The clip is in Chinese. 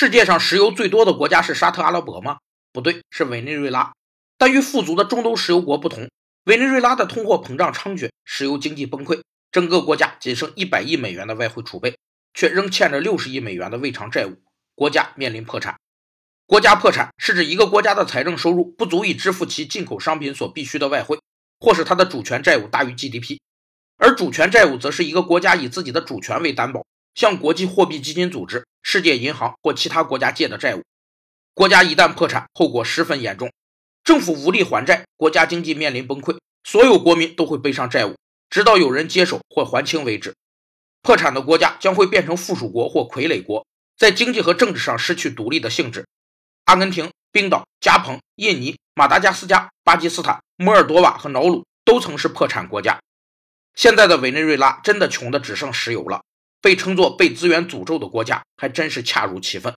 世界上石油最多的国家是沙特阿拉伯吗？不对，是委内瑞拉。但与富足的中东石油国不同，委内瑞拉的通货膨胀猖獗，石油经济崩溃，整个国家仅剩一百亿美元的外汇储备，却仍欠着六十亿美元的未偿债务，国家面临破产。国家破产是指一个国家的财政收入不足以支付其进口商品所必需的外汇，或是它的主权债务大于 GDP。而主权债务则是一个国家以自己的主权为担保，向国际货币基金组织、世界银行或其他国家借的债务。国家一旦破产，后果十分严重，政府无力还债，国家经济面临崩溃，所有国民都会背上债务，直到有人接手或还清为止。破产的国家将会变成附属国或傀儡国，在经济和政治上失去独立的性质。阿根廷、冰岛、加蓬、印尼、马达加斯加、巴基斯坦、摩尔多瓦和瑙鲁都曾是破产国家。现在的委内瑞拉真的穷的只剩石油了，被称作被资源诅咒的国家，还真是恰如其分。